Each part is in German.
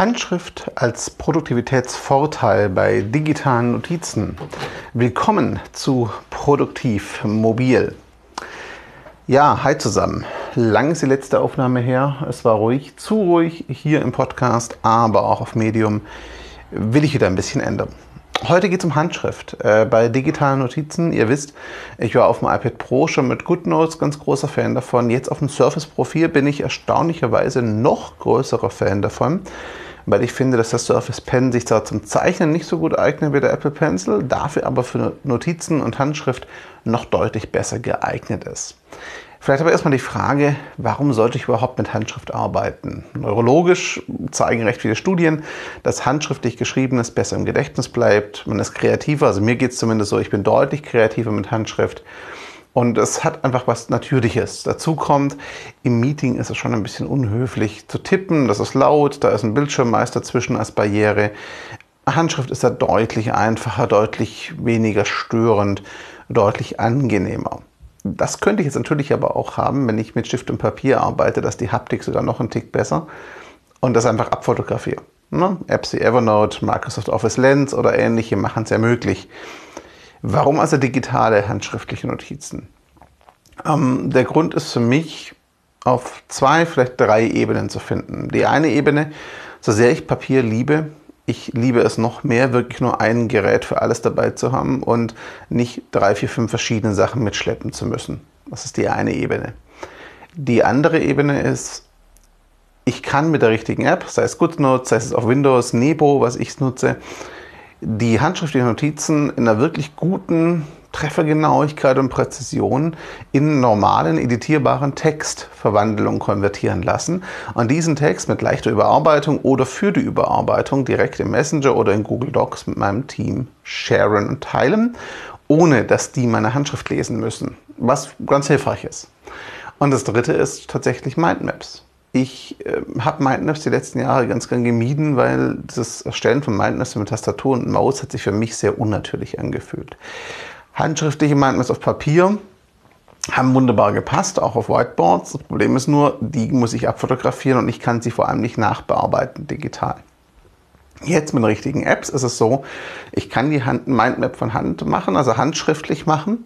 Handschrift als Produktivitätsvorteil bei digitalen Notizen. Willkommen zu Produktiv Mobil. Ja, hi zusammen. Lang ist die letzte Aufnahme her. Es war ruhig, zu ruhig hier im Podcast, aber auch auf Medium will ich wieder ein bisschen ändern. Heute geht es um Handschrift. Äh, bei digitalen Notizen, ihr wisst, ich war auf dem iPad Pro schon mit GoodNotes ganz großer Fan davon. Jetzt auf dem Surface Profil bin ich erstaunlicherweise noch größerer Fan davon, weil ich finde, dass der Surface Pen sich zwar zum Zeichnen nicht so gut eignet wie der Apple Pencil, dafür aber für Notizen und Handschrift noch deutlich besser geeignet ist. Vielleicht aber erstmal die Frage, warum sollte ich überhaupt mit Handschrift arbeiten? Neurologisch zeigen recht viele Studien, dass handschriftlich geschriebenes besser im Gedächtnis bleibt. Man ist kreativer, also mir geht es zumindest so, ich bin deutlich kreativer mit Handschrift. Und es hat einfach was Natürliches. Dazu kommt, im Meeting ist es schon ein bisschen unhöflich zu tippen, das ist laut, da ist ein Bildschirm meist dazwischen als Barriere. Handschrift ist da deutlich einfacher, deutlich weniger störend, deutlich angenehmer. Das könnte ich jetzt natürlich aber auch haben, wenn ich mit Stift und Papier arbeite, dass die Haptik sogar noch einen Tick besser und das einfach abfotografiere. Ne? Apps wie Evernote, Microsoft Office Lens oder ähnliche machen es ja möglich. Warum also digitale handschriftliche Notizen? Ähm, der Grund ist für mich auf zwei, vielleicht drei Ebenen zu finden. Die eine Ebene, so sehr ich Papier liebe, ich liebe es noch mehr, wirklich nur ein Gerät für alles dabei zu haben und nicht drei, vier, fünf verschiedene Sachen mitschleppen zu müssen. Das ist die eine Ebene. Die andere Ebene ist, ich kann mit der richtigen App, sei es GoodNotes, sei es auf Windows, Nebo, was ich nutze, die handschriftlichen Notizen in einer wirklich guten Treffergenauigkeit und Präzision in normalen, editierbaren Textverwandlung konvertieren lassen und diesen Text mit leichter Überarbeitung oder für die Überarbeitung direkt im Messenger oder in Google Docs mit meinem Team sharen und teilen, ohne dass die meine Handschrift lesen müssen, was ganz hilfreich ist. Und das dritte ist tatsächlich Mindmaps. Ich äh, habe Mindmaps die letzten Jahre ganz gern gemieden, weil das Erstellen von Mindmaps mit Tastatur und Maus hat sich für mich sehr unnatürlich angefühlt. Handschriftliche Mindmaps auf Papier haben wunderbar gepasst, auch auf Whiteboards. Das Problem ist nur, die muss ich abfotografieren und ich kann sie vor allem nicht nachbearbeiten digital. Jetzt mit richtigen Apps ist es so, ich kann die Hand, Mindmap von Hand machen, also handschriftlich machen.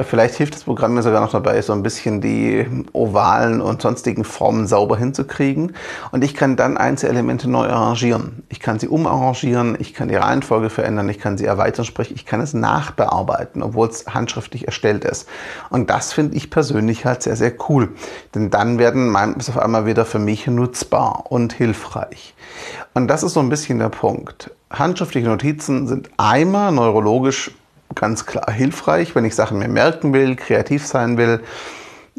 Vielleicht hilft das Programm mir sogar noch dabei, so ein bisschen die ovalen und sonstigen Formen sauber hinzukriegen. Und ich kann dann Einzelelemente neu arrangieren. Ich kann sie umarrangieren, ich kann die Reihenfolge verändern, ich kann sie erweitern, sprich, ich kann es nachbearbeiten, obwohl es handschriftlich erstellt ist. Und das finde ich persönlich halt sehr, sehr cool. Denn dann werden Mindmaps auf einmal wieder für mich nutzbar und hilfreich. Und das ist so ein bisschen der Punkt. Handschriftliche Notizen sind einmal neurologisch ganz klar hilfreich, wenn ich Sachen mir merken will, kreativ sein will,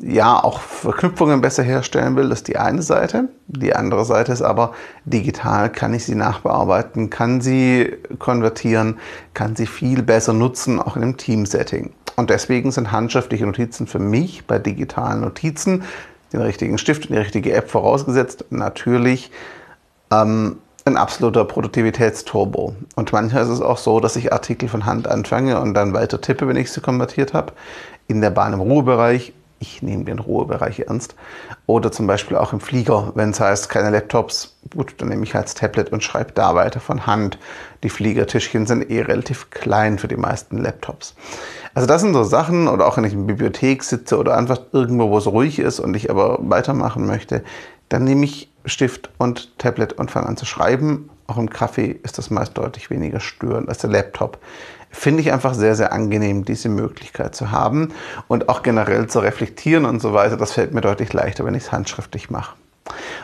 ja, auch Verknüpfungen besser herstellen will, das ist die eine Seite. Die andere Seite ist aber, digital kann ich sie nachbearbeiten, kann sie konvertieren, kann sie viel besser nutzen, auch in einem Teamsetting. Und deswegen sind handschriftliche Notizen für mich bei digitalen Notizen, den richtigen Stift und die richtige App vorausgesetzt, natürlich ähm, ein absoluter Produktivitätsturbo. Und manchmal ist es auch so, dass ich Artikel von Hand anfange und dann weiter tippe, wenn ich sie konvertiert habe. In der Bahn im Ruhebereich. Ich nehme den Ruhebereich ernst. Oder zum Beispiel auch im Flieger, wenn es heißt, keine Laptops. Gut, dann nehme ich halt das Tablet und schreibe da weiter von Hand. Die Fliegertischchen sind eh relativ klein für die meisten Laptops. Also das sind so Sachen, oder auch wenn ich in der Bibliothek sitze oder einfach irgendwo, wo es ruhig ist und ich aber weitermachen möchte, dann nehme ich Stift und Tablet und fange an zu schreiben. Auch im Kaffee ist das meist deutlich weniger störend als der Laptop. Finde ich einfach sehr, sehr angenehm, diese Möglichkeit zu haben und auch generell zu reflektieren und so weiter. Das fällt mir deutlich leichter, wenn ich es handschriftlich mache.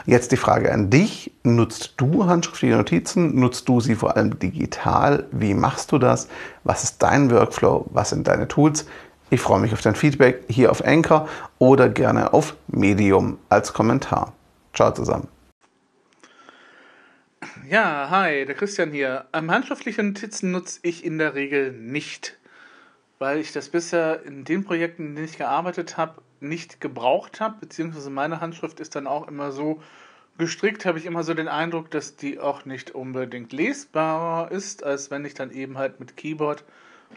Jetzt die Frage an dich. Nutzt du handschriftliche Notizen? Nutzt du sie vor allem digital? Wie machst du das? Was ist dein Workflow? Was sind deine Tools? Ich freue mich auf dein Feedback hier auf Anchor oder gerne auf Medium als Kommentar. Ciao zusammen. Ja, hi, der Christian hier. Ähm, handschriftliche Notizen nutze ich in der Regel nicht, weil ich das bisher in den Projekten, in denen ich gearbeitet habe, nicht gebraucht habe, beziehungsweise meine Handschrift ist dann auch immer so gestrickt, habe ich immer so den Eindruck, dass die auch nicht unbedingt lesbarer ist, als wenn ich dann eben halt mit Keyboard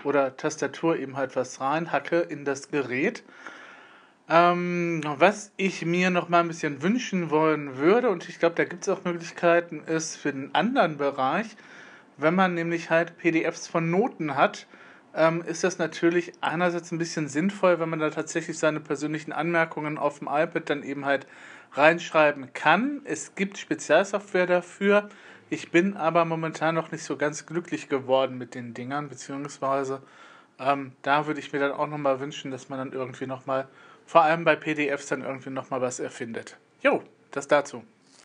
oder Tastatur eben halt was reinhacke in das Gerät. Ähm, was ich mir noch mal ein bisschen wünschen wollen würde, und ich glaube, da gibt es auch Möglichkeiten, ist für den anderen Bereich, wenn man nämlich halt PDFs von Noten hat, ähm, ist das natürlich einerseits ein bisschen sinnvoll, wenn man da tatsächlich seine persönlichen Anmerkungen auf dem iPad dann eben halt reinschreiben kann. Es gibt Spezialsoftware dafür. Ich bin aber momentan noch nicht so ganz glücklich geworden mit den Dingern, beziehungsweise ähm, da würde ich mir dann auch nochmal wünschen, dass man dann irgendwie nochmal vor allem bei PDFs dann irgendwie nochmal was erfindet. Jo, das dazu.